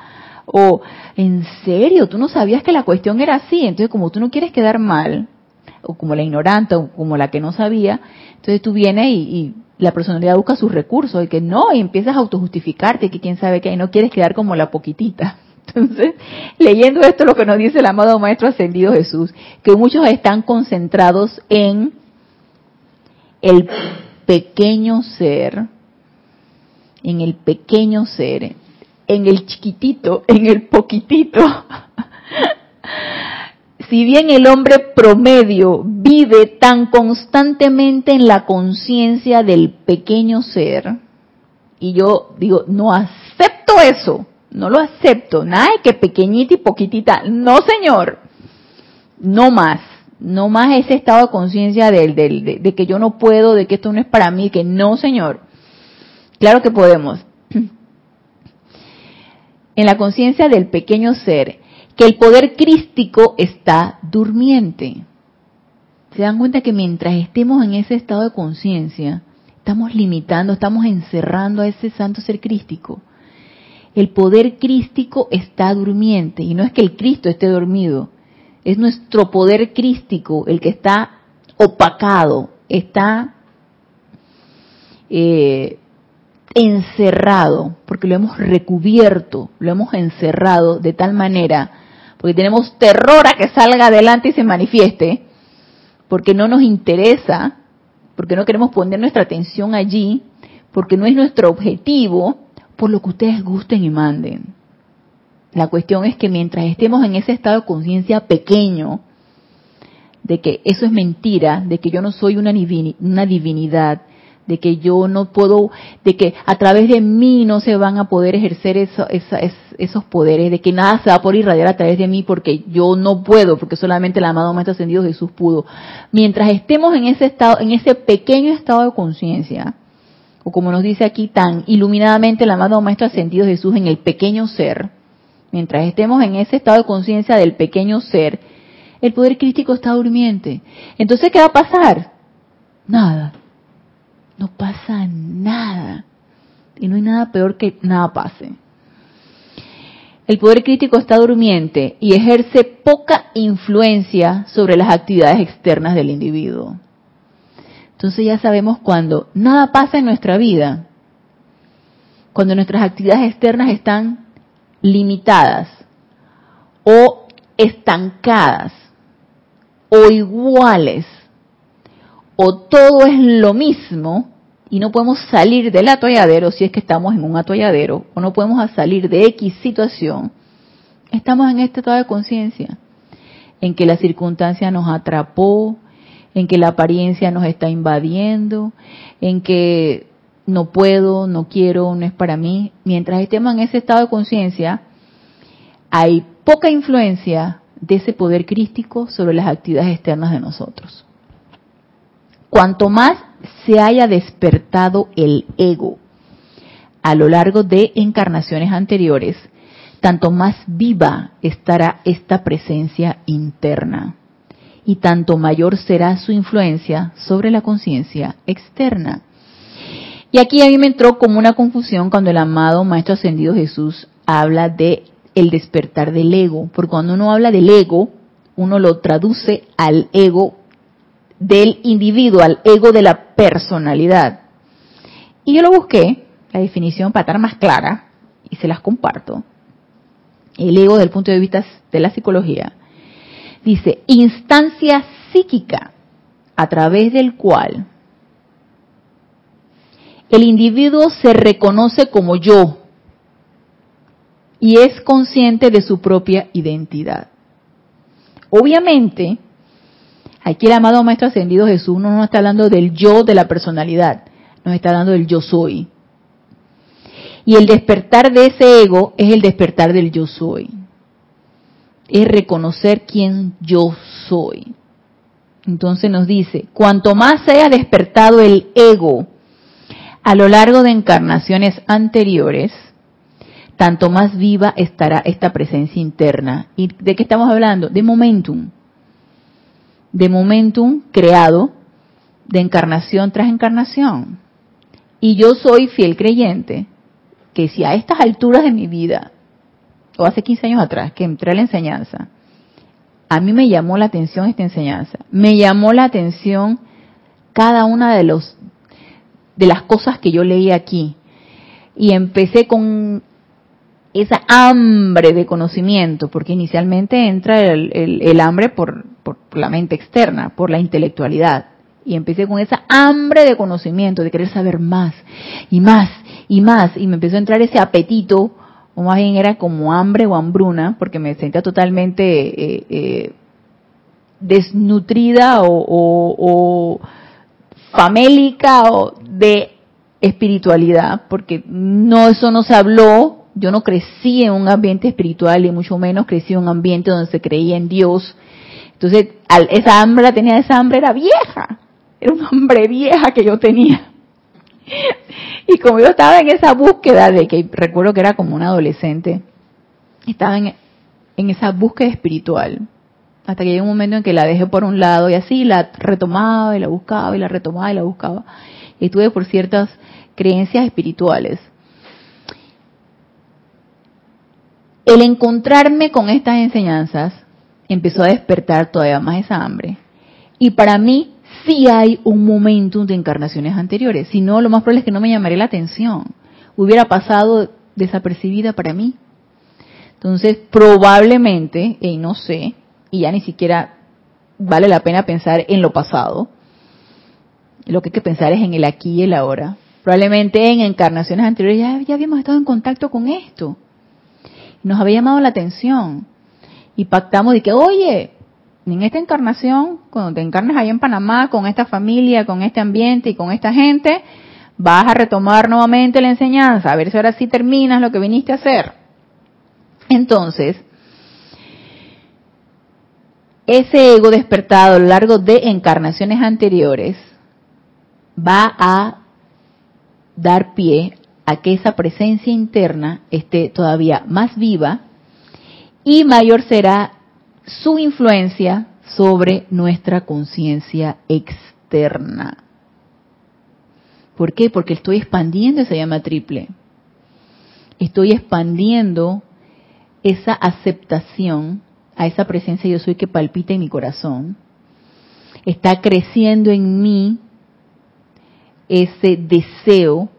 o en serio, tú no sabías que la cuestión era así, entonces como tú no quieres quedar mal, o como la ignorante, o como la que no sabía, entonces tú vienes y, la personalidad busca sus recursos, y que no, y empiezas a autojustificarte, que quién sabe qué, y no quieres quedar como la poquitita. Entonces, leyendo esto, lo que nos dice el amado Maestro Ascendido Jesús, que muchos están concentrados en el pequeño ser, en el pequeño ser, en el chiquitito, en el poquitito. si bien el hombre promedio vive tan constantemente en la conciencia del pequeño ser, y yo digo, no acepto eso, no lo acepto, nada de que pequeñita y poquitita, no señor, no más, no más ese estado de conciencia de, de, que yo no puedo, de que esto no es para mí, que no señor, claro que podemos. En la conciencia del pequeño ser, que el poder crístico está durmiente. Se dan cuenta que mientras estemos en ese estado de conciencia, estamos limitando, estamos encerrando a ese santo ser crístico. El poder crístico está durmiente y no es que el Cristo esté dormido, es nuestro poder crístico el que está opacado, está eh, encerrado, porque lo hemos recubierto, lo hemos encerrado de tal manera porque tenemos terror a que salga adelante y se manifieste, porque no nos interesa, porque no queremos poner nuestra atención allí, porque no es nuestro objetivo, por lo que ustedes gusten y manden. La cuestión es que mientras estemos en ese estado de conciencia pequeño, de que eso es mentira, de que yo no soy una, divinidad, de que yo no puedo, de que a través de mí no se van a poder ejercer esos poderes, de que nada se va a poder irradiar a través de mí porque yo no puedo, porque solamente el amado Maestro Ascendido Jesús pudo. Mientras estemos en ese estado, en ese pequeño estado de conciencia, o como nos dice aquí tan iluminadamente el amado Maestro Ascendido Jesús en el pequeño ser, mientras estemos en ese estado de conciencia del pequeño ser, el poder crítico está durmiente. Entonces, ¿qué va a pasar? Nada no pasa nada. Y no hay nada peor que nada pase. El poder crítico está durmiente y ejerce poca influencia sobre las actividades externas del individuo. Entonces ya sabemos cuando nada pasa en nuestra vida, cuando nuestras actividades externas están limitadas o estancadas o iguales o todo es lo mismo, y no podemos salir del atolladero si es que estamos en un atolladero, o no podemos salir de X situación, estamos en este estado de conciencia, en que la circunstancia nos atrapó, en que la apariencia nos está invadiendo, en que no puedo, no quiero, no es para mí. Mientras estemos en ese estado de conciencia, hay poca influencia de ese poder crístico sobre las actividades externas de nosotros. Cuanto más se haya despertado el ego a lo largo de encarnaciones anteriores, tanto más viva estará esta presencia interna y tanto mayor será su influencia sobre la conciencia externa. Y aquí a mí me entró como una confusión cuando el amado Maestro Ascendido Jesús habla de el despertar del ego, porque cuando uno habla del ego, uno lo traduce al ego del individuo, al ego de la personalidad. Y yo lo busqué, la definición para estar más clara, y se las comparto. El ego desde el punto de vista de la psicología. Dice, instancia psíquica a través del cual el individuo se reconoce como yo y es consciente de su propia identidad. Obviamente, Aquí el amado Maestro Ascendido Jesús no nos está hablando del yo de la personalidad, nos está hablando del yo soy. Y el despertar de ese ego es el despertar del yo soy. Es reconocer quién yo soy. Entonces nos dice, cuanto más se haya despertado el ego a lo largo de encarnaciones anteriores, tanto más viva estará esta presencia interna. ¿Y de qué estamos hablando? De momentum de momentum creado de encarnación tras encarnación. Y yo soy fiel creyente que si a estas alturas de mi vida, o hace 15 años atrás, que entré a la enseñanza, a mí me llamó la atención esta enseñanza, me llamó la atención cada una de los de las cosas que yo leí aquí y empecé con esa hambre de conocimiento, porque inicialmente entra el, hambre por, por, la mente externa, por la intelectualidad. Y empecé con esa hambre de conocimiento, de querer saber más y más y más. Y me empezó a entrar ese apetito, o más bien era como hambre o hambruna, porque me sentía totalmente eh, eh, desnutrida o, famélica o de espiritualidad, porque no eso no se habló, yo no crecí en un ambiente espiritual y mucho menos crecí en un ambiente donde se creía en Dios. Entonces, esa hambre la tenía, esa hambre era vieja, era una hambre vieja que yo tenía. Y como yo estaba en esa búsqueda de que recuerdo que era como un adolescente, estaba en, en esa búsqueda espiritual, hasta que llegó un momento en que la dejé por un lado y así la retomaba y la buscaba y la retomaba y la buscaba. Y tuve por ciertas creencias espirituales. El encontrarme con estas enseñanzas empezó a despertar todavía más esa hambre. Y para mí sí hay un momento de encarnaciones anteriores. Si no, lo más probable es que no me llamaría la atención. Hubiera pasado desapercibida para mí. Entonces, probablemente, y no sé, y ya ni siquiera vale la pena pensar en lo pasado. Lo que hay que pensar es en el aquí y el ahora. Probablemente en encarnaciones anteriores ya habíamos estado en contacto con esto. Nos había llamado la atención. Y pactamos de que, oye, en esta encarnación, cuando te encarnes ahí en Panamá, con esta familia, con este ambiente y con esta gente, vas a retomar nuevamente la enseñanza, a ver si ahora sí terminas lo que viniste a hacer. Entonces, ese ego despertado a lo largo de encarnaciones anteriores va a dar pie a que esa presencia interna esté todavía más viva y mayor será su influencia sobre nuestra conciencia externa. ¿Por qué? Porque estoy expandiendo esa llama triple. Estoy expandiendo esa aceptación a esa presencia yo soy que palpita en mi corazón. Está creciendo en mí ese deseo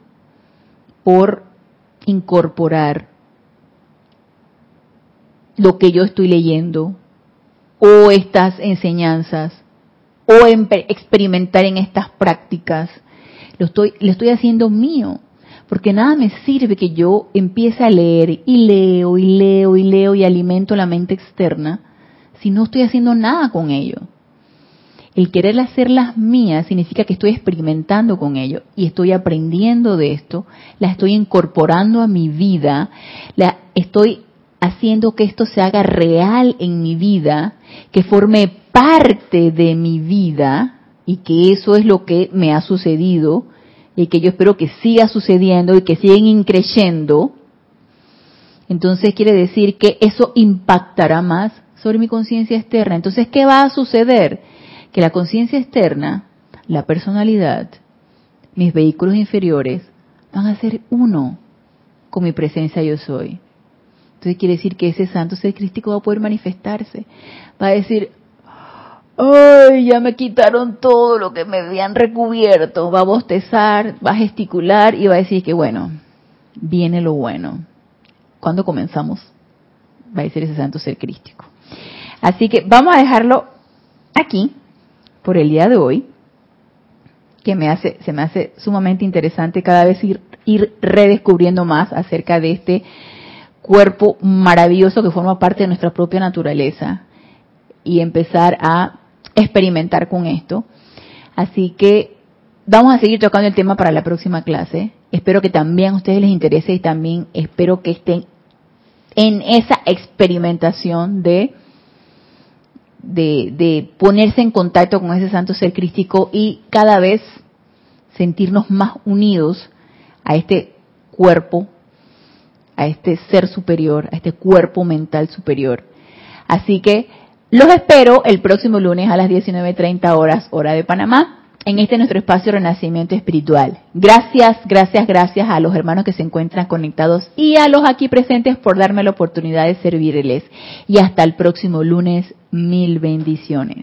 por incorporar lo que yo estoy leyendo o estas enseñanzas o experimentar en estas prácticas. Lo estoy, lo estoy haciendo mío. Porque nada me sirve que yo empiece a leer y leo y leo y leo y alimento la mente externa si no estoy haciendo nada con ello. El querer hacerlas mías significa que estoy experimentando con ello y estoy aprendiendo de esto, la estoy incorporando a mi vida, la estoy haciendo que esto se haga real en mi vida, que forme parte de mi vida y que eso es lo que me ha sucedido y que yo espero que siga sucediendo y que sigan increyendo, entonces quiere decir que eso impactará más sobre mi conciencia externa. Entonces, ¿qué va a suceder? Que la conciencia externa, la personalidad, mis vehículos inferiores, van a ser uno con mi presencia yo soy. Entonces quiere decir que ese santo ser crístico va a poder manifestarse. Va a decir, ¡ay, ya me quitaron todo lo que me habían recubierto! Va a bostezar, va a gesticular y va a decir que, bueno, viene lo bueno. ¿Cuándo comenzamos? Va a decir ese santo ser crístico. Así que vamos a dejarlo aquí por el día de hoy, que me hace, se me hace sumamente interesante cada vez ir, ir redescubriendo más acerca de este cuerpo maravilloso que forma parte de nuestra propia naturaleza y empezar a experimentar con esto. Así que vamos a seguir tocando el tema para la próxima clase. Espero que también a ustedes les interese y también espero que estén en esa experimentación de, de, de ponerse en contacto con ese santo ser crístico y cada vez sentirnos más unidos a este cuerpo, a este ser superior, a este cuerpo mental superior. Así que los espero el próximo lunes a las 19.30 horas, hora de Panamá, en este nuestro espacio Renacimiento Espiritual. Gracias, gracias, gracias a los hermanos que se encuentran conectados y a los aquí presentes por darme la oportunidad de servirles. Y hasta el próximo lunes, mil bendiciones.